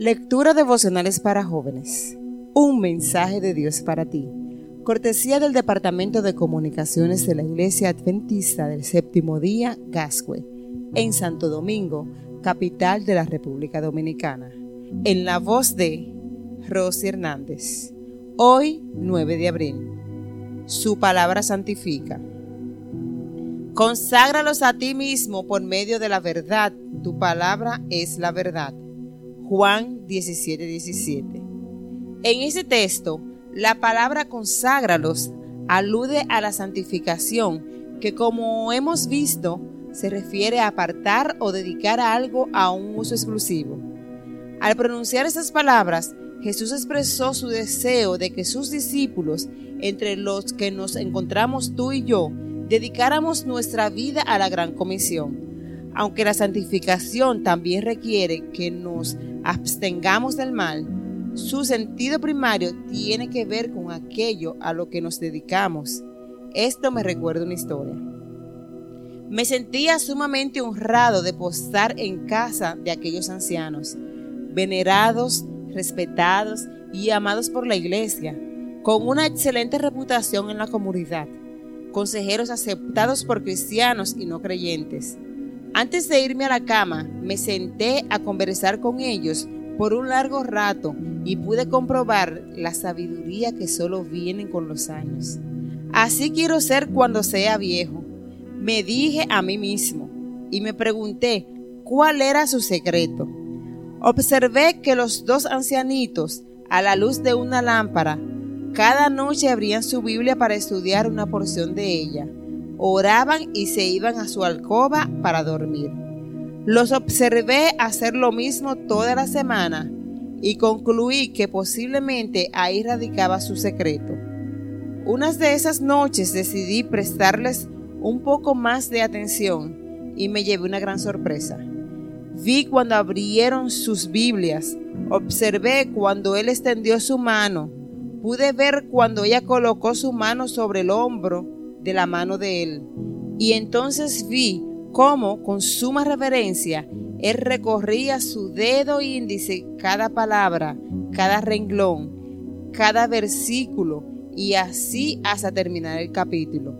Lectura devocionales para jóvenes. Un mensaje de Dios para ti. Cortesía del Departamento de Comunicaciones de la Iglesia Adventista del Séptimo Día, Gascue, en Santo Domingo, capital de la República Dominicana. En la voz de Rosy Hernández. Hoy, 9 de abril. Su palabra santifica. Conságralos a ti mismo por medio de la verdad. Tu palabra es la verdad. Juan 17, 17. En ese texto, la palabra conságralos alude a la santificación, que como hemos visto, se refiere a apartar o dedicar algo a un uso exclusivo. Al pronunciar estas palabras, Jesús expresó su deseo de que sus discípulos, entre los que nos encontramos tú y yo, dedicáramos nuestra vida a la gran comisión. Aunque la santificación también requiere que nos abstengamos del mal, su sentido primario tiene que ver con aquello a lo que nos dedicamos. Esto me recuerda una historia. Me sentía sumamente honrado de posar en casa de aquellos ancianos, venerados, respetados y amados por la iglesia, con una excelente reputación en la comunidad consejeros aceptados por cristianos y no creyentes. Antes de irme a la cama, me senté a conversar con ellos por un largo rato y pude comprobar la sabiduría que solo viene con los años. Así quiero ser cuando sea viejo, me dije a mí mismo y me pregunté cuál era su secreto. Observé que los dos ancianitos, a la luz de una lámpara, cada noche abrían su Biblia para estudiar una porción de ella. Oraban y se iban a su alcoba para dormir. Los observé hacer lo mismo toda la semana y concluí que posiblemente ahí radicaba su secreto. Unas de esas noches decidí prestarles un poco más de atención y me llevé una gran sorpresa. Vi cuando abrieron sus Biblias, observé cuando él extendió su mano pude ver cuando ella colocó su mano sobre el hombro de la mano de él. Y entonces vi cómo, con suma reverencia, él recorría su dedo índice cada palabra, cada renglón, cada versículo, y así hasta terminar el capítulo.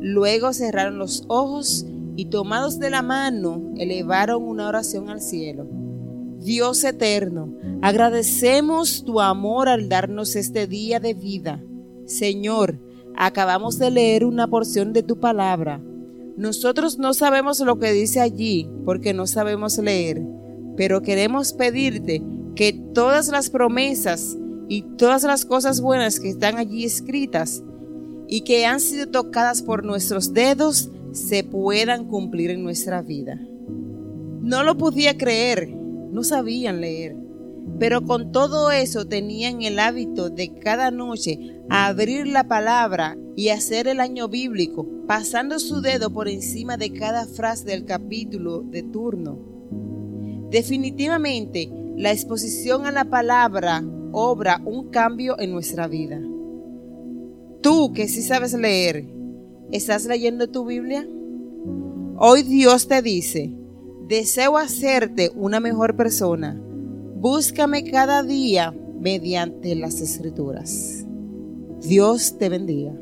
Luego cerraron los ojos y tomados de la mano elevaron una oración al cielo. Dios eterno, agradecemos tu amor al darnos este día de vida. Señor, acabamos de leer una porción de tu palabra. Nosotros no sabemos lo que dice allí porque no sabemos leer, pero queremos pedirte que todas las promesas y todas las cosas buenas que están allí escritas y que han sido tocadas por nuestros dedos se puedan cumplir en nuestra vida. No lo podía creer no sabían leer. Pero con todo eso tenían el hábito de cada noche abrir la palabra y hacer el año bíblico, pasando su dedo por encima de cada frase del capítulo de turno. Definitivamente, la exposición a la palabra obra un cambio en nuestra vida. Tú que sí sabes leer, ¿estás leyendo tu Biblia? Hoy Dios te dice, Deseo hacerte una mejor persona. Búscame cada día mediante las escrituras. Dios te bendiga.